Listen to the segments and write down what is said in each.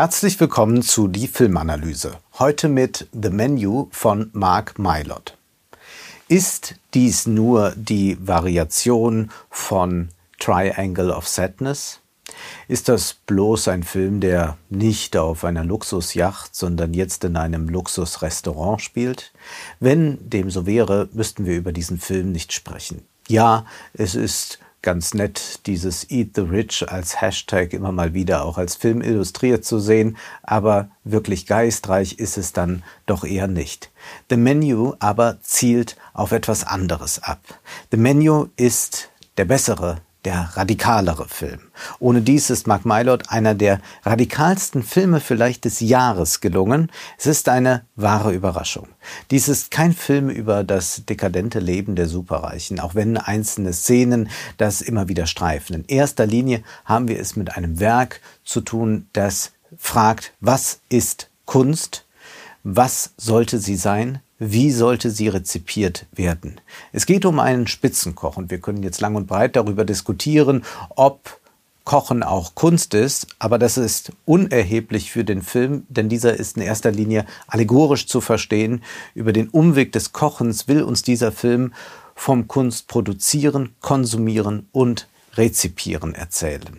Herzlich willkommen zu Die Filmanalyse. Heute mit The Menu von Mark Mylott. Ist dies nur die Variation von Triangle of Sadness? Ist das bloß ein Film, der nicht auf einer Luxusjacht, sondern jetzt in einem Luxusrestaurant spielt? Wenn dem so wäre, müssten wir über diesen Film nicht sprechen. Ja, es ist ganz nett, dieses Eat the Rich als Hashtag immer mal wieder auch als Film illustriert zu sehen, aber wirklich geistreich ist es dann doch eher nicht. The Menu aber zielt auf etwas anderes ab. The Menu ist der bessere der radikalere Film. Ohne dies ist Mark Mylod einer der radikalsten Filme vielleicht des Jahres gelungen. Es ist eine wahre Überraschung. Dies ist kein Film über das dekadente Leben der Superreichen, auch wenn einzelne Szenen das immer wieder streifen. In erster Linie haben wir es mit einem Werk zu tun, das fragt, was ist Kunst? Was sollte sie sein? Wie sollte sie rezipiert werden. Es geht um einen Spitzenkoch und wir können jetzt lang und breit darüber diskutieren, ob Kochen auch Kunst ist, aber das ist unerheblich für den Film, denn dieser ist in erster Linie allegorisch zu verstehen. Über den Umweg des Kochens will uns dieser Film vom Kunst produzieren, konsumieren und rezipieren erzählen.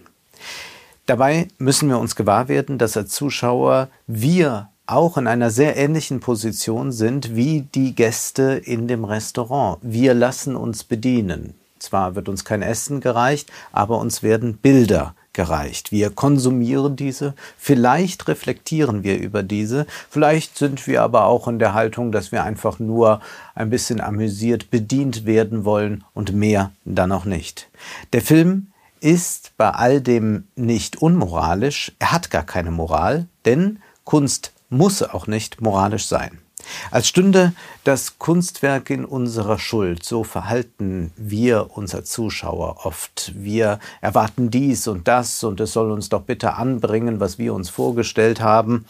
Dabei müssen wir uns gewahr werden, dass als Zuschauer wir auch in einer sehr ähnlichen Position sind wie die Gäste in dem Restaurant. Wir lassen uns bedienen. Zwar wird uns kein Essen gereicht, aber uns werden Bilder gereicht. Wir konsumieren diese, vielleicht reflektieren wir über diese, vielleicht sind wir aber auch in der Haltung, dass wir einfach nur ein bisschen amüsiert bedient werden wollen und mehr dann auch nicht. Der Film ist bei all dem nicht unmoralisch, er hat gar keine Moral, denn Kunst muss auch nicht moralisch sein. Als stünde das Kunstwerk in unserer Schuld, so verhalten wir unser Zuschauer oft. Wir erwarten dies und das und es soll uns doch bitte anbringen, was wir uns vorgestellt haben.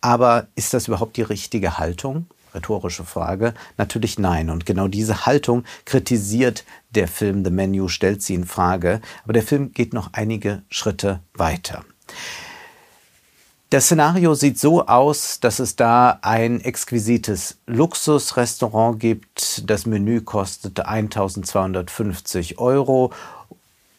Aber ist das überhaupt die richtige Haltung? Rhetorische Frage. Natürlich nein. Und genau diese Haltung kritisiert der Film The Menu, stellt sie in Frage. Aber der Film geht noch einige Schritte weiter. Das Szenario sieht so aus, dass es da ein exquisites Luxusrestaurant gibt. Das Menü kostet 1250 Euro,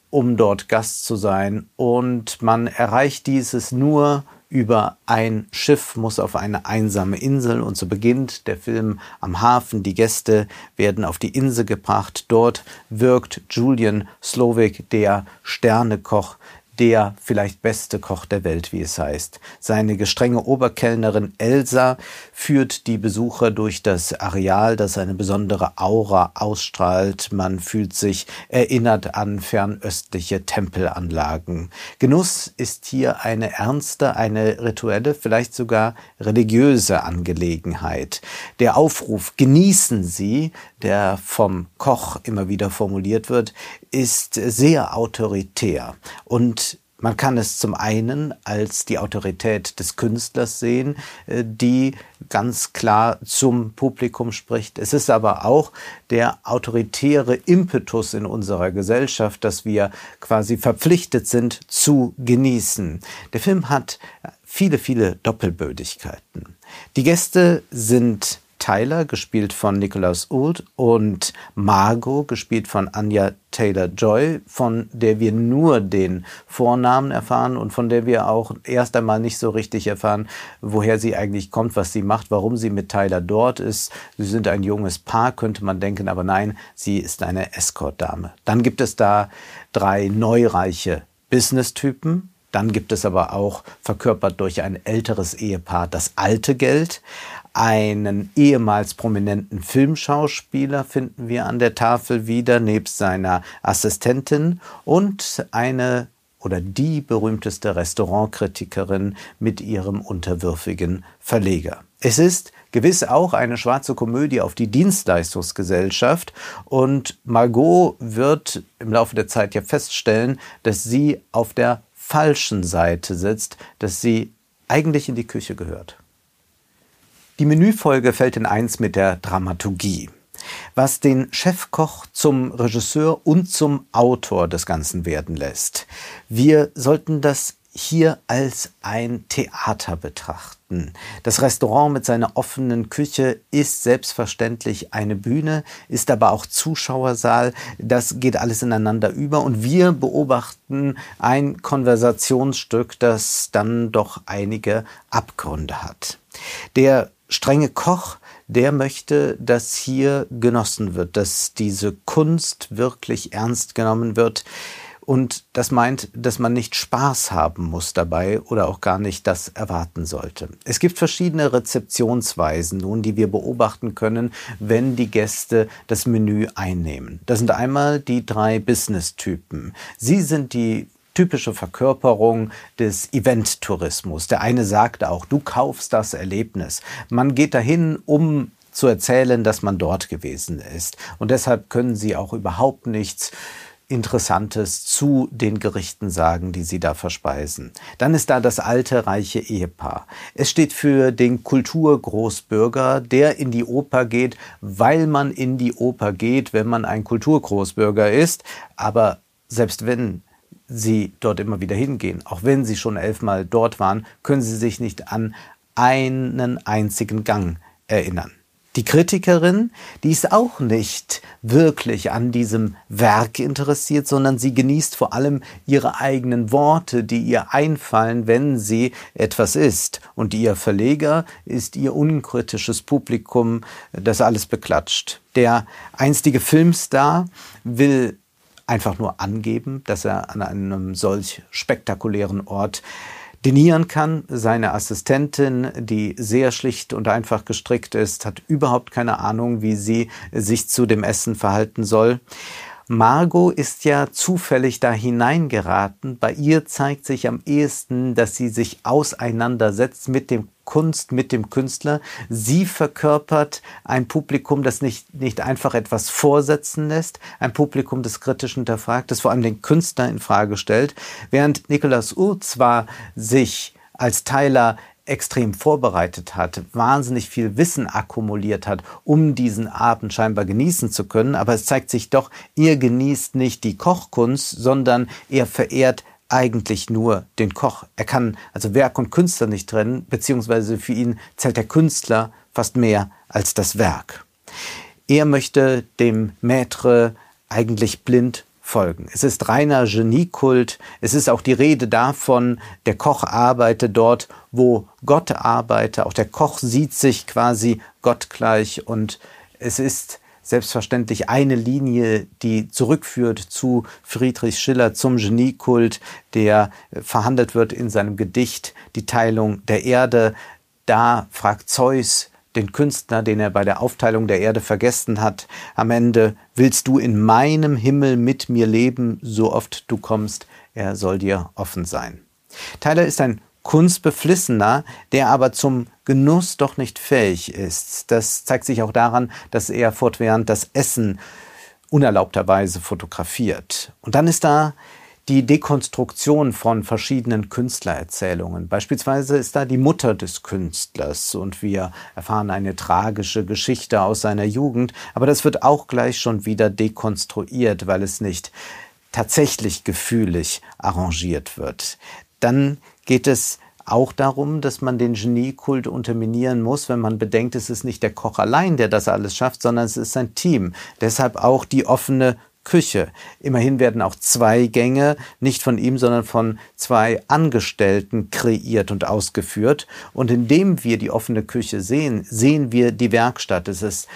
um dort Gast zu sein. Und man erreicht dieses nur über ein Schiff, muss auf eine einsame Insel und so beginnt der Film am Hafen. Die Gäste werden auf die Insel gebracht. Dort wirkt Julian Slovik, der Sternekoch, der vielleicht beste Koch der Welt, wie es heißt. Seine gestrenge Oberkellnerin Elsa führt die Besucher durch das Areal, das eine besondere Aura ausstrahlt. Man fühlt sich erinnert an fernöstliche Tempelanlagen. Genuss ist hier eine ernste, eine rituelle, vielleicht sogar religiöse Angelegenheit. Der Aufruf genießen Sie, der vom Koch immer wieder formuliert wird, ist sehr autoritär und man kann es zum einen als die Autorität des Künstlers sehen, äh, die ganz klar zum Publikum spricht. Es ist aber auch der autoritäre Impetus in unserer Gesellschaft, dass wir quasi verpflichtet sind zu genießen. Der Film hat viele, viele Doppelbödigkeiten. Die Gäste sind Tyler, gespielt von Nicholas Old, und Margot, gespielt von Anya Taylor-Joy, von der wir nur den Vornamen erfahren und von der wir auch erst einmal nicht so richtig erfahren, woher sie eigentlich kommt, was sie macht, warum sie mit Tyler dort ist. Sie sind ein junges Paar, könnte man denken, aber nein, sie ist eine Escort-Dame. Dann gibt es da drei neureiche Business-Typen, dann gibt es aber auch, verkörpert durch ein älteres Ehepaar, das alte Geld. Einen ehemals prominenten Filmschauspieler finden wir an der Tafel wieder, nebst seiner Assistentin und eine oder die berühmteste Restaurantkritikerin mit ihrem unterwürfigen Verleger. Es ist gewiss auch eine schwarze Komödie auf die Dienstleistungsgesellschaft und Margot wird im Laufe der Zeit ja feststellen, dass sie auf der falschen Seite sitzt, dass sie eigentlich in die Küche gehört. Die Menüfolge fällt in eins mit der Dramaturgie, was den Chefkoch zum Regisseur und zum Autor des Ganzen werden lässt. Wir sollten das hier als ein Theater betrachten. Das Restaurant mit seiner offenen Küche ist selbstverständlich eine Bühne, ist aber auch Zuschauersaal. Das geht alles ineinander über und wir beobachten ein Konversationsstück, das dann doch einige Abgründe hat. Der strenge Koch der möchte, dass hier genossen wird, dass diese Kunst wirklich ernst genommen wird. Und das meint, dass man nicht Spaß haben muss dabei oder auch gar nicht das erwarten sollte. Es gibt verschiedene Rezeptionsweisen nun, die wir beobachten können, wenn die Gäste das Menü einnehmen. Das sind einmal die drei Business-Typen. Sie sind die typische Verkörperung des Event-Tourismus. Der eine sagt auch, du kaufst das Erlebnis. Man geht dahin, um zu erzählen, dass man dort gewesen ist. Und deshalb können sie auch überhaupt nichts Interessantes zu den Gerichten sagen, die sie da verspeisen. Dann ist da das alte reiche Ehepaar. Es steht für den Kulturgroßbürger, der in die Oper geht, weil man in die Oper geht, wenn man ein Kulturgroßbürger ist. Aber selbst wenn Sie dort immer wieder hingehen. Auch wenn Sie schon elfmal dort waren, können Sie sich nicht an einen einzigen Gang erinnern. Die Kritikerin, die ist auch nicht wirklich an diesem Werk interessiert, sondern sie genießt vor allem ihre eigenen Worte, die ihr einfallen, wenn sie etwas isst. Und ihr Verleger ist ihr unkritisches Publikum, das alles beklatscht. Der einstige Filmstar will einfach nur angeben, dass er an einem solch spektakulären Ort dinieren kann. Seine Assistentin, die sehr schlicht und einfach gestrickt ist, hat überhaupt keine Ahnung, wie sie sich zu dem Essen verhalten soll. Margot ist ja zufällig da hineingeraten. Bei ihr zeigt sich am ehesten, dass sie sich auseinandersetzt mit dem Kunst, mit dem Künstler. Sie verkörpert ein Publikum, das nicht, nicht einfach etwas vorsetzen lässt, ein Publikum, das kritisch hinterfragt, das vor allem den Künstler in Frage stellt, während Nicolas Uhr zwar sich als Teiler extrem vorbereitet hat, wahnsinnig viel Wissen akkumuliert hat, um diesen Abend scheinbar genießen zu können. Aber es zeigt sich doch, ihr genießt nicht die Kochkunst, sondern er verehrt eigentlich nur den Koch. Er kann also Werk und Künstler nicht trennen, beziehungsweise für ihn zählt der Künstler fast mehr als das Werk. Er möchte dem Maître eigentlich blind folgen. Es ist reiner Geniekult. Es ist auch die Rede davon, der Koch arbeite dort, wo Gott arbeite. Auch der Koch sieht sich quasi gottgleich und es ist selbstverständlich eine Linie, die zurückführt zu Friedrich Schiller, zum Geniekult, der verhandelt wird in seinem Gedicht Die Teilung der Erde. Da fragt Zeus den Künstler, den er bei der Aufteilung der Erde vergessen hat, am Ende, willst du in meinem Himmel mit mir leben, so oft du kommst, er soll dir offen sein. Tyler ist ein Kunstbeflissener, der aber zum Genuss doch nicht fähig ist. Das zeigt sich auch daran, dass er fortwährend das Essen unerlaubterweise fotografiert. Und dann ist da die Dekonstruktion von verschiedenen Künstlererzählungen. Beispielsweise ist da die Mutter des Künstlers und wir erfahren eine tragische Geschichte aus seiner Jugend, aber das wird auch gleich schon wieder dekonstruiert, weil es nicht tatsächlich gefühlig arrangiert wird. Dann geht es auch darum, dass man den Geniekult unterminieren muss, wenn man bedenkt, es ist nicht der Koch allein, der das alles schafft, sondern es ist sein Team. Deshalb auch die offene Küche. Immerhin werden auch zwei Gänge nicht von ihm, sondern von zwei Angestellten kreiert und ausgeführt. Und indem wir die offene Küche sehen, sehen wir die Werkstatt. Es ist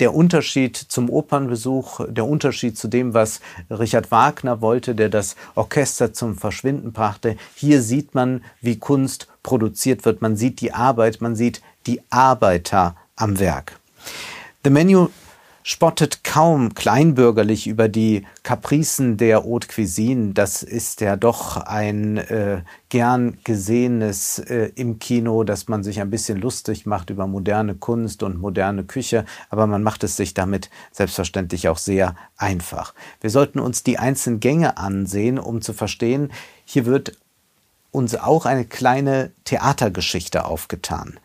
der Unterschied zum Opernbesuch, der Unterschied zu dem, was Richard Wagner wollte, der das Orchester zum Verschwinden brachte. Hier sieht man, wie Kunst produziert wird. Man sieht die Arbeit, man sieht die Arbeiter am Werk. The Menu spottet kaum kleinbürgerlich über die Kapricen der Haute Cuisine. Das ist ja doch ein äh, gern gesehenes äh, im Kino, dass man sich ein bisschen lustig macht über moderne Kunst und moderne Küche, aber man macht es sich damit selbstverständlich auch sehr einfach. Wir sollten uns die einzelnen Gänge ansehen, um zu verstehen, hier wird uns auch eine kleine Theatergeschichte aufgetan.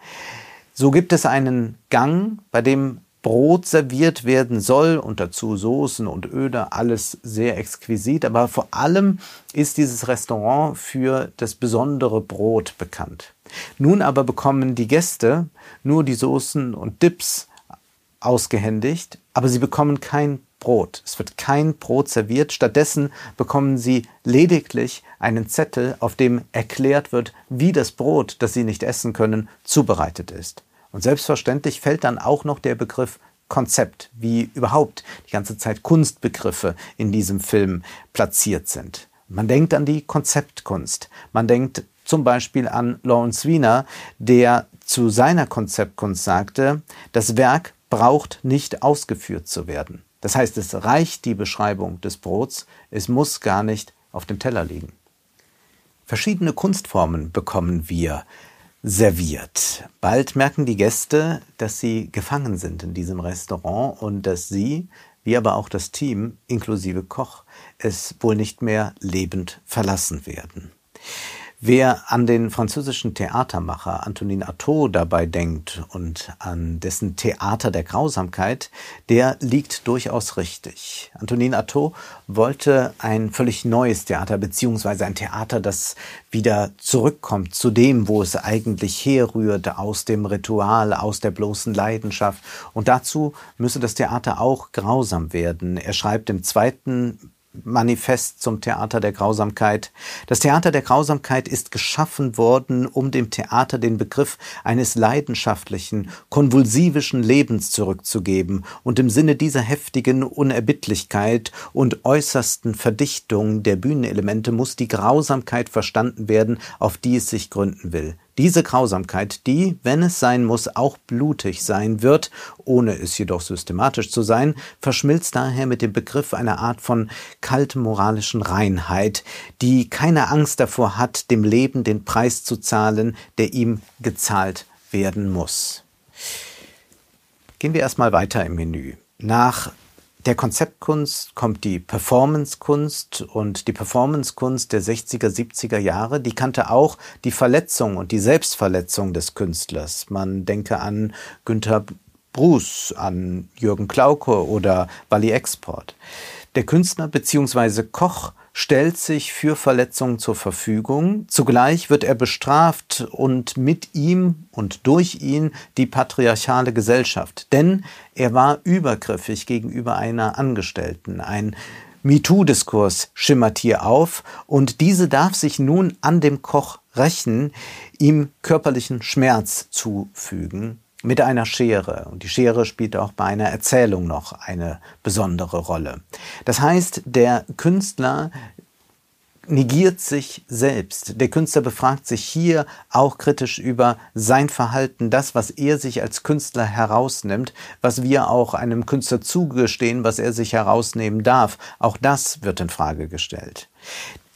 So gibt es einen Gang, bei dem Brot serviert werden soll und dazu Soßen und Öle, alles sehr exquisit. Aber vor allem ist dieses Restaurant für das besondere Brot bekannt. Nun aber bekommen die Gäste nur die Soßen und Dips ausgehändigt, aber sie bekommen kein Brot. Es wird kein Brot serviert. Stattdessen bekommen sie lediglich einen Zettel, auf dem erklärt wird, wie das Brot, das sie nicht essen können, zubereitet ist. Und selbstverständlich fällt dann auch noch der Begriff Konzept, wie überhaupt die ganze Zeit Kunstbegriffe in diesem Film platziert sind. Man denkt an die Konzeptkunst. Man denkt zum Beispiel an Lawrence Wiener, der zu seiner Konzeptkunst sagte, das Werk braucht nicht ausgeführt zu werden. Das heißt, es reicht die Beschreibung des Brots, es muss gar nicht auf dem Teller liegen. Verschiedene Kunstformen bekommen wir serviert. Bald merken die Gäste, dass sie gefangen sind in diesem Restaurant und dass sie, wie aber auch das Team inklusive Koch, es wohl nicht mehr lebend verlassen werden. Wer an den französischen Theatermacher Antonin Artaud dabei denkt und an dessen Theater der Grausamkeit, der liegt durchaus richtig. Antonin Artaud wollte ein völlig neues Theater, beziehungsweise ein Theater, das wieder zurückkommt zu dem, wo es eigentlich herrührt, aus dem Ritual, aus der bloßen Leidenschaft. Und dazu müsse das Theater auch grausam werden. Er schreibt im zweiten Manifest zum Theater der Grausamkeit. Das Theater der Grausamkeit ist geschaffen worden, um dem Theater den Begriff eines leidenschaftlichen, konvulsivischen Lebens zurückzugeben und im Sinne dieser heftigen Unerbittlichkeit und äußersten Verdichtung der Bühnenelemente muss die Grausamkeit verstanden werden, auf die es sich gründen will. Diese Grausamkeit, die, wenn es sein muss, auch blutig sein wird, ohne es jedoch systematisch zu sein, verschmilzt daher mit dem Begriff einer Art von kaltem moralischen Reinheit, die keine Angst davor hat, dem Leben den Preis zu zahlen, der ihm gezahlt werden muss. Gehen wir erstmal weiter im Menü. Nach der Konzeptkunst kommt die Performancekunst und die Performancekunst der 60er, 70er Jahre, die kannte auch die Verletzung und die Selbstverletzung des Künstlers. Man denke an Günther Bruce, an Jürgen Klauke oder Bali Export. Der Künstler bzw. Koch stellt sich für Verletzungen zur Verfügung. Zugleich wird er bestraft und mit ihm und durch ihn die patriarchale Gesellschaft. Denn er war übergriffig gegenüber einer Angestellten. Ein MeToo-Diskurs schimmert hier auf und diese darf sich nun an dem Koch rächen, ihm körperlichen Schmerz zufügen mit einer Schere. Und die Schere spielt auch bei einer Erzählung noch eine besondere Rolle. Das heißt, der Künstler negiert sich selbst. Der Künstler befragt sich hier auch kritisch über sein Verhalten, das, was er sich als Künstler herausnimmt, was wir auch einem Künstler zugestehen, was er sich herausnehmen darf. Auch das wird in Frage gestellt.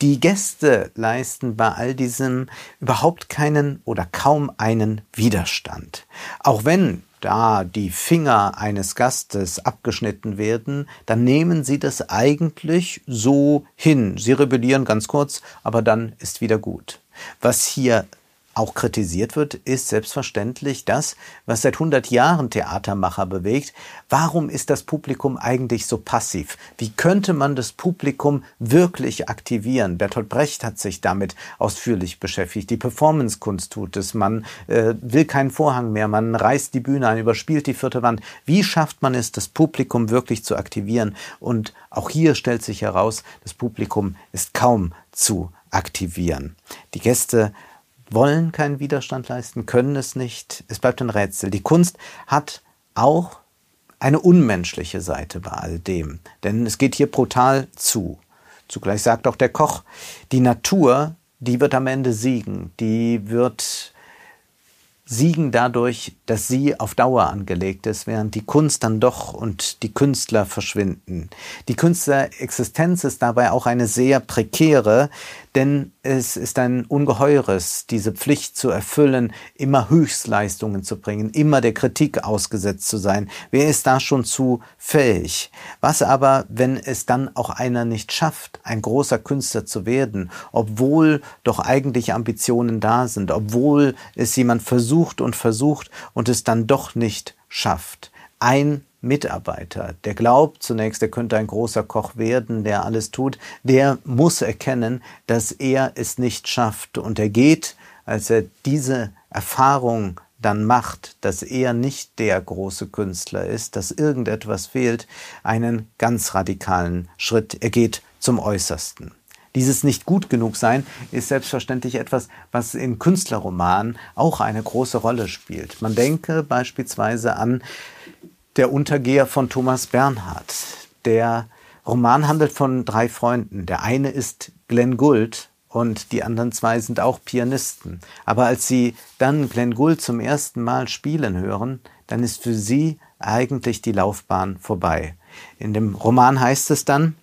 Die Gäste leisten bei all diesem überhaupt keinen oder kaum einen Widerstand. Auch wenn da die Finger eines Gastes abgeschnitten werden, dann nehmen sie das eigentlich so hin. Sie rebellieren ganz kurz, aber dann ist wieder gut. Was hier auch kritisiert wird, ist selbstverständlich das, was seit 100 Jahren Theatermacher bewegt. Warum ist das Publikum eigentlich so passiv? Wie könnte man das Publikum wirklich aktivieren? Bertolt Brecht hat sich damit ausführlich beschäftigt. Die Performancekunst tut es. Man äh, will keinen Vorhang mehr. Man reißt die Bühne ein, überspielt die vierte Wand. Wie schafft man es, das Publikum wirklich zu aktivieren? Und auch hier stellt sich heraus, das Publikum ist kaum zu aktivieren. Die Gäste wollen keinen Widerstand leisten, können es nicht. Es bleibt ein Rätsel. Die Kunst hat auch eine unmenschliche Seite bei all dem, denn es geht hier brutal zu. Zugleich sagt auch der Koch, die Natur, die wird am Ende siegen, die wird siegen dadurch, dass sie auf Dauer angelegt ist, während die Kunst dann doch und die Künstler verschwinden. Die Künstlerexistenz ist dabei auch eine sehr prekäre, denn es ist ein ungeheures, diese Pflicht zu erfüllen, immer Höchstleistungen zu bringen, immer der Kritik ausgesetzt zu sein. Wer ist da schon zu fähig? Was aber, wenn es dann auch einer nicht schafft, ein großer Künstler zu werden, obwohl doch eigentlich Ambitionen da sind, obwohl es jemand versucht und versucht und es dann doch nicht schafft? ein Mitarbeiter, der glaubt zunächst, er könnte ein großer Koch werden, der alles tut, der muss erkennen, dass er es nicht schafft. Und er geht, als er diese Erfahrung dann macht, dass er nicht der große Künstler ist, dass irgendetwas fehlt, einen ganz radikalen Schritt. Er geht zum Äußersten. Dieses nicht gut genug sein ist selbstverständlich etwas, was in Künstlerromanen auch eine große Rolle spielt. Man denke beispielsweise an der Untergeher von Thomas Bernhard. Der Roman handelt von drei Freunden. Der eine ist Glenn Gould und die anderen zwei sind auch Pianisten. Aber als sie dann Glenn Gould zum ersten Mal spielen hören, dann ist für sie eigentlich die Laufbahn vorbei. In dem Roman heißt es dann,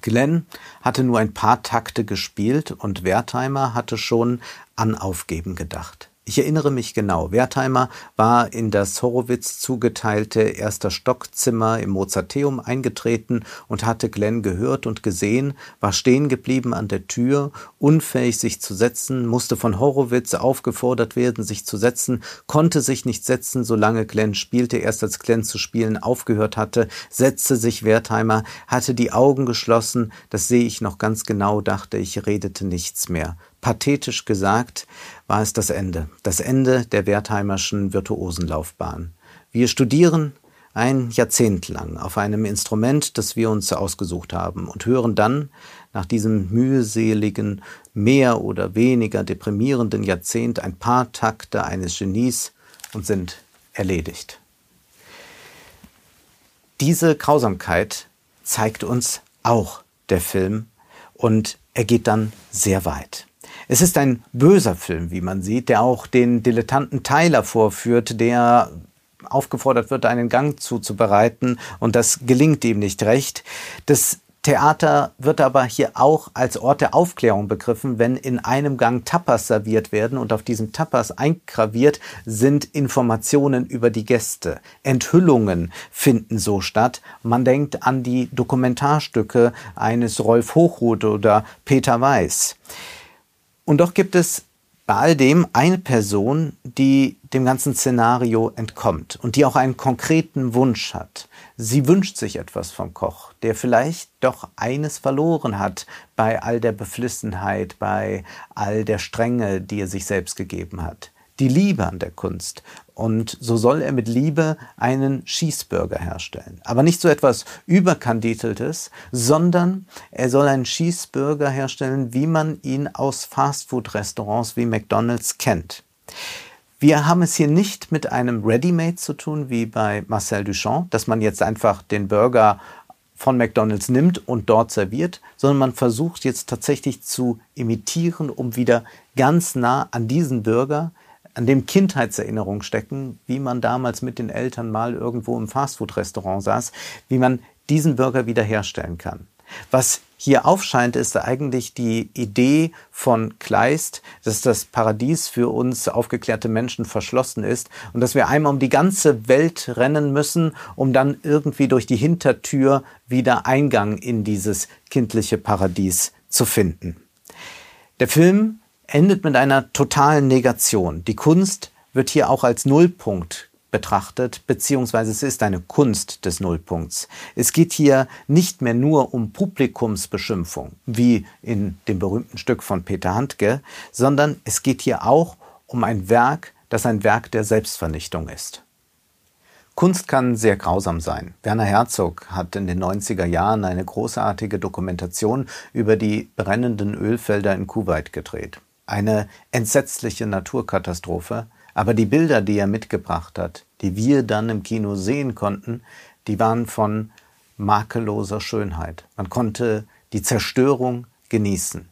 Glenn hatte nur ein paar Takte gespielt und Wertheimer hatte schon an Aufgeben gedacht. Ich erinnere mich genau. Wertheimer war in das Horowitz zugeteilte erster Stockzimmer im Mozarteum eingetreten und hatte Glenn gehört und gesehen, war stehen geblieben an der Tür, unfähig sich zu setzen, musste von Horowitz aufgefordert werden, sich zu setzen, konnte sich nicht setzen, solange Glenn spielte. Erst als Glenn zu spielen aufgehört hatte, setzte sich Wertheimer, hatte die Augen geschlossen, das sehe ich noch ganz genau, dachte ich, redete nichts mehr pathetisch gesagt, war es das Ende. Das Ende der Wertheimerschen Virtuosenlaufbahn. Wir studieren ein Jahrzehnt lang auf einem Instrument, das wir uns ausgesucht haben und hören dann nach diesem mühseligen, mehr oder weniger deprimierenden Jahrzehnt ein paar Takte eines Genies und sind erledigt. Diese Grausamkeit zeigt uns auch der Film und er geht dann sehr weit. Es ist ein böser Film, wie man sieht, der auch den Dilettanten Tyler vorführt, der aufgefordert wird, einen Gang zuzubereiten und das gelingt ihm nicht recht. Das Theater wird aber hier auch als Ort der Aufklärung begriffen, wenn in einem Gang Tapas serviert werden und auf diesen Tapas eingraviert sind Informationen über die Gäste. Enthüllungen finden so statt. Man denkt an die Dokumentarstücke eines Rolf Hochhuth oder Peter Weiß. Und doch gibt es bei all dem eine Person, die dem ganzen Szenario entkommt und die auch einen konkreten Wunsch hat. Sie wünscht sich etwas vom Koch, der vielleicht doch eines verloren hat bei all der Beflissenheit, bei all der Strenge, die er sich selbst gegeben hat die Liebe an der Kunst. Und so soll er mit Liebe einen Schießburger herstellen. Aber nicht so etwas Überkanditeltes, sondern er soll einen Schießburger herstellen, wie man ihn aus Fastfood-Restaurants wie McDonald's kennt. Wir haben es hier nicht mit einem Ready-Made zu tun, wie bei Marcel Duchamp, dass man jetzt einfach den Burger von McDonald's nimmt und dort serviert, sondern man versucht jetzt tatsächlich zu imitieren, um wieder ganz nah an diesen Burger an dem Kindheitserinnerungen stecken, wie man damals mit den Eltern mal irgendwo im Fastfood-Restaurant saß, wie man diesen Burger wiederherstellen kann. Was hier aufscheint, ist eigentlich die Idee von Kleist, dass das Paradies für uns aufgeklärte Menschen verschlossen ist und dass wir einmal um die ganze Welt rennen müssen, um dann irgendwie durch die Hintertür wieder Eingang in dieses kindliche Paradies zu finden. Der Film endet mit einer totalen Negation. Die Kunst wird hier auch als Nullpunkt betrachtet, beziehungsweise es ist eine Kunst des Nullpunkts. Es geht hier nicht mehr nur um Publikumsbeschimpfung, wie in dem berühmten Stück von Peter Handke, sondern es geht hier auch um ein Werk, das ein Werk der Selbstvernichtung ist. Kunst kann sehr grausam sein. Werner Herzog hat in den 90er Jahren eine großartige Dokumentation über die brennenden Ölfelder in Kuwait gedreht eine entsetzliche Naturkatastrophe, aber die Bilder, die er mitgebracht hat, die wir dann im Kino sehen konnten, die waren von makelloser Schönheit. Man konnte die Zerstörung genießen.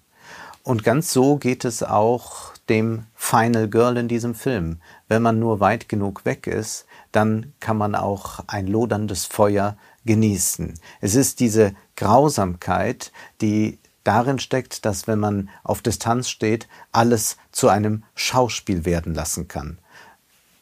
Und ganz so geht es auch dem Final Girl in diesem Film. Wenn man nur weit genug weg ist, dann kann man auch ein loderndes Feuer genießen. Es ist diese Grausamkeit, die darin steckt, dass wenn man auf Distanz steht, alles zu einem Schauspiel werden lassen kann.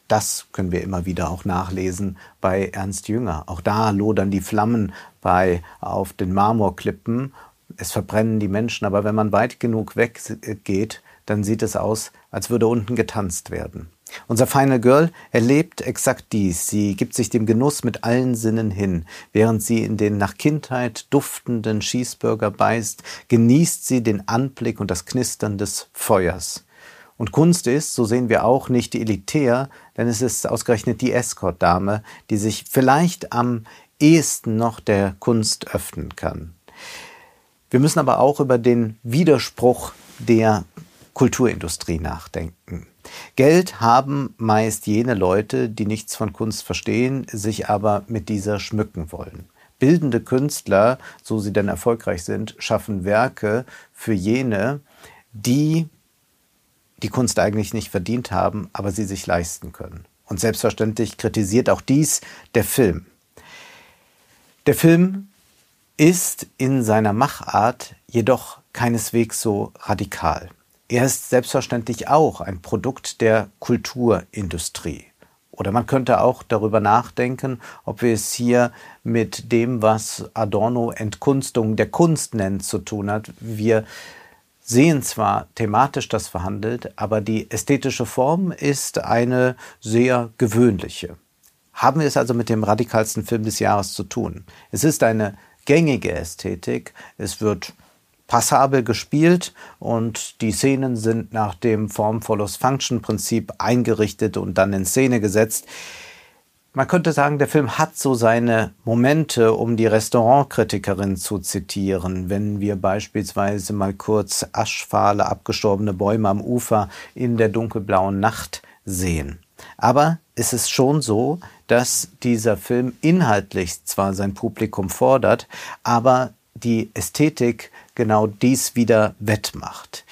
Das können wir immer wieder auch nachlesen bei Ernst Jünger. Auch da lodern die Flammen bei auf den Marmorklippen. Es verbrennen die Menschen, aber wenn man weit genug weggeht, dann sieht es aus, als würde unten getanzt werden. Unser Final Girl erlebt exakt dies. Sie gibt sich dem Genuss mit allen Sinnen hin. Während sie in den nach Kindheit duftenden Cheeseburger beißt, genießt sie den Anblick und das Knistern des Feuers. Und Kunst ist, so sehen wir auch, nicht elitär, denn es ist ausgerechnet die Escort-Dame, die sich vielleicht am ehesten noch der Kunst öffnen kann. Wir müssen aber auch über den Widerspruch der Kulturindustrie nachdenken. Geld haben meist jene Leute, die nichts von Kunst verstehen, sich aber mit dieser schmücken wollen. Bildende Künstler, so sie denn erfolgreich sind, schaffen Werke für jene, die die Kunst eigentlich nicht verdient haben, aber sie sich leisten können. Und selbstverständlich kritisiert auch dies der Film. Der Film ist in seiner Machart jedoch keineswegs so radikal. Er ist selbstverständlich auch ein Produkt der Kulturindustrie. Oder man könnte auch darüber nachdenken, ob wir es hier mit dem, was Adorno Entkunstung der Kunst nennt, zu tun hat. Wir sehen zwar thematisch das verhandelt, aber die ästhetische Form ist eine sehr gewöhnliche. Haben wir es also mit dem radikalsten Film des Jahres zu tun? Es ist eine gängige Ästhetik. Es wird passabel gespielt und die Szenen sind nach dem Form follows Function Prinzip eingerichtet und dann in Szene gesetzt. Man könnte sagen, der Film hat so seine Momente, um die Restaurantkritikerin zu zitieren, wenn wir beispielsweise mal kurz aschfahle, abgestorbene Bäume am Ufer in der dunkelblauen Nacht sehen. Aber es ist schon so, dass dieser Film inhaltlich zwar sein Publikum fordert, aber die Ästhetik genau dies wieder wettmacht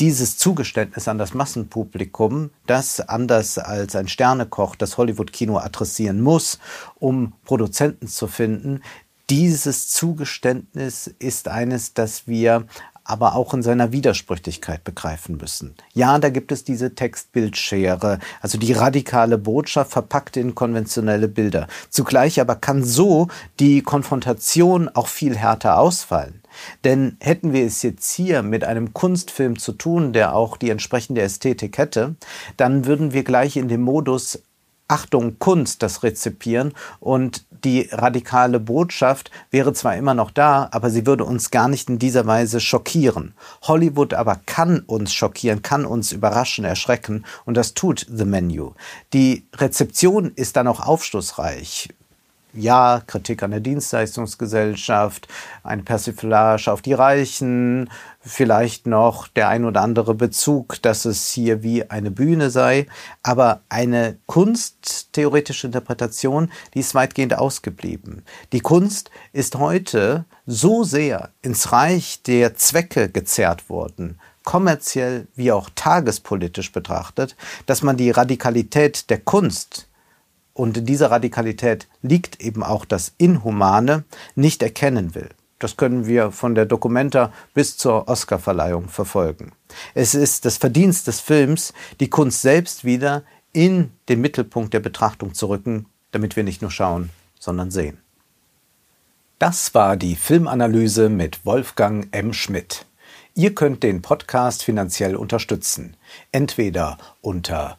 dieses Zugeständnis an das Massenpublikum, das anders als ein Sternekoch das Hollywood-Kino adressieren muss, um Produzenten zu finden, dieses Zugeständnis ist eines, das wir aber auch in seiner Widersprüchlichkeit begreifen müssen. Ja, da gibt es diese Textbildschere, also die radikale Botschaft verpackt in konventionelle Bilder. Zugleich aber kann so die Konfrontation auch viel härter ausfallen. Denn hätten wir es jetzt hier mit einem Kunstfilm zu tun, der auch die entsprechende Ästhetik hätte, dann würden wir gleich in dem Modus Achtung, Kunst das rezipieren und die radikale Botschaft wäre zwar immer noch da, aber sie würde uns gar nicht in dieser Weise schockieren. Hollywood aber kann uns schockieren, kann uns überraschen, erschrecken und das tut The Menu. Die Rezeption ist dann auch aufschlussreich ja, Kritik an der Dienstleistungsgesellschaft, eine Persiflage auf die Reichen, vielleicht noch der ein oder andere Bezug, dass es hier wie eine Bühne sei, aber eine kunsttheoretische Interpretation, die ist weitgehend ausgeblieben. Die Kunst ist heute so sehr ins Reich der Zwecke gezerrt worden, kommerziell wie auch tagespolitisch betrachtet, dass man die Radikalität der Kunst und in dieser Radikalität liegt eben auch das Inhumane, nicht erkennen will. Das können wir von der Documenta bis zur Oscarverleihung verfolgen. Es ist das Verdienst des Films, die Kunst selbst wieder in den Mittelpunkt der Betrachtung zu rücken, damit wir nicht nur schauen, sondern sehen. Das war die Filmanalyse mit Wolfgang M. Schmidt. Ihr könnt den Podcast finanziell unterstützen, entweder unter